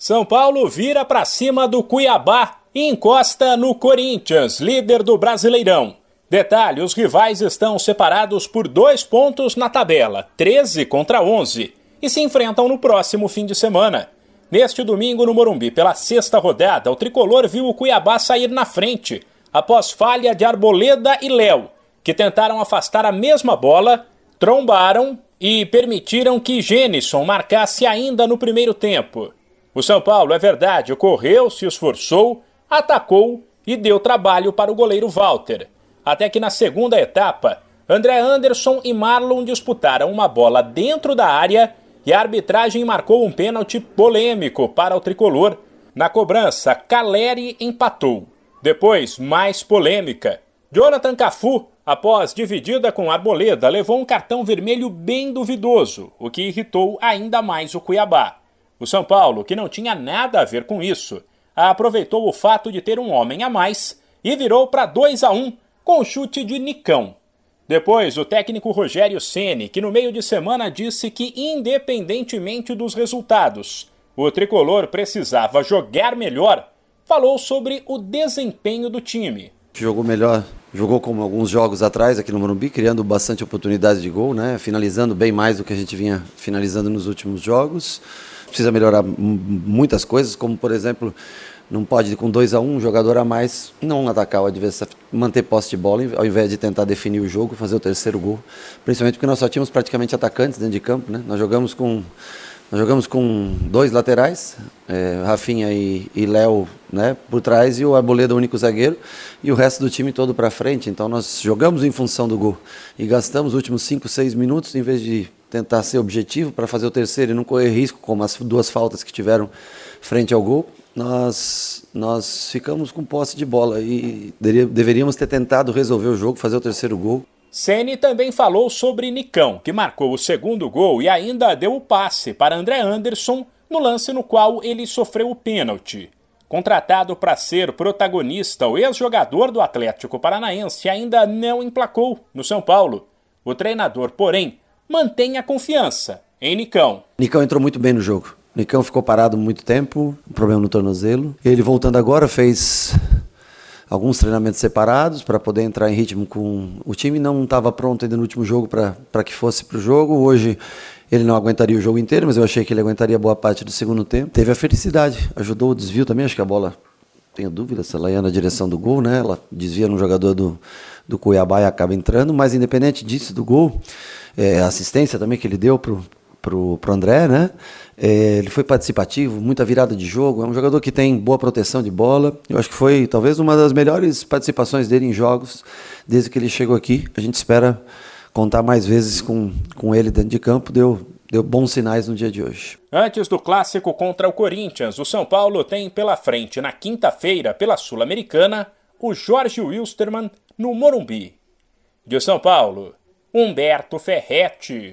São Paulo vira para cima do Cuiabá e encosta no Corinthians, líder do Brasileirão. Detalhe: os rivais estão separados por dois pontos na tabela, 13 contra 11, e se enfrentam no próximo fim de semana. Neste domingo, no Morumbi, pela sexta rodada, o tricolor viu o Cuiabá sair na frente, após falha de Arboleda e Léo, que tentaram afastar a mesma bola, trombaram e permitiram que Gênison marcasse ainda no primeiro tempo. O São Paulo, é verdade, correu, se esforçou, atacou e deu trabalho para o goleiro Walter. Até que na segunda etapa, André Anderson e Marlon disputaram uma bola dentro da área e a arbitragem marcou um pênalti polêmico para o tricolor. Na cobrança, Caleri empatou. Depois, mais polêmica. Jonathan Cafu, após dividida com Arboleda, levou um cartão vermelho bem duvidoso, o que irritou ainda mais o Cuiabá. O São Paulo, que não tinha nada a ver com isso, aproveitou o fato de ter um homem a mais e virou para 2 a 1 com chute de Nicão. Depois, o técnico Rogério Ceni, que no meio de semana disse que independentemente dos resultados, o tricolor precisava jogar melhor, falou sobre o desempenho do time. Jogou melhor, jogou como alguns jogos atrás aqui no Morumbi, criando bastante oportunidades de gol, né? Finalizando bem mais do que a gente vinha finalizando nos últimos jogos precisa melhorar muitas coisas, como por exemplo, não pode com 2 a 1 um, jogador a mais não atacar o adversário, manter posse de bola ao invés de tentar definir o jogo, fazer o terceiro gol. Principalmente porque nós só tínhamos praticamente atacantes dentro de campo, né? Nós jogamos com nós jogamos com dois laterais, é, Rafinha e, e Léo né, por trás e o Arboleda, o único zagueiro, e o resto do time todo para frente. Então nós jogamos em função do gol e gastamos os últimos 5, 6 minutos em vez de tentar ser objetivo para fazer o terceiro e não correr risco, como as duas faltas que tiveram frente ao gol, nós, nós ficamos com posse de bola e deveríamos ter tentado resolver o jogo, fazer o terceiro gol. Ceni também falou sobre Nicão, que marcou o segundo gol e ainda deu o passe para André Anderson no lance no qual ele sofreu o pênalti. Contratado para ser protagonista, o ex-jogador do Atlético Paranaense ainda não emplacou no São Paulo. O treinador, porém, mantém a confiança em Nicão. Nicão entrou muito bem no jogo. Nicão ficou parado muito tempo, um problema no tornozelo. Ele voltando agora fez alguns treinamentos separados para poder entrar em ritmo com o time. Não estava pronto ainda no último jogo para que fosse para o jogo. Hoje ele não aguentaria o jogo inteiro, mas eu achei que ele aguentaria boa parte do segundo tempo. Teve a felicidade, ajudou o desvio também. Acho que a bola, tenho dúvida se ela ia na direção do gol, né? Ela desvia no jogador do, do Cuiabá e acaba entrando. Mas independente disso, do gol, é, assistência também que ele deu pro, pro, pro André, né? É, ele foi participativo, muita virada de jogo. É um jogador que tem boa proteção de bola. Eu acho que foi talvez uma das melhores participações dele em jogos desde que ele chegou aqui. A gente espera contar mais vezes com, com ele dentro de campo. Deu, deu bons sinais no dia de hoje. Antes do clássico contra o Corinthians, o São Paulo tem pela frente, na quinta-feira, pela Sul-Americana, o Jorge Wilstermann no Morumbi. De São Paulo. Humberto Ferretti.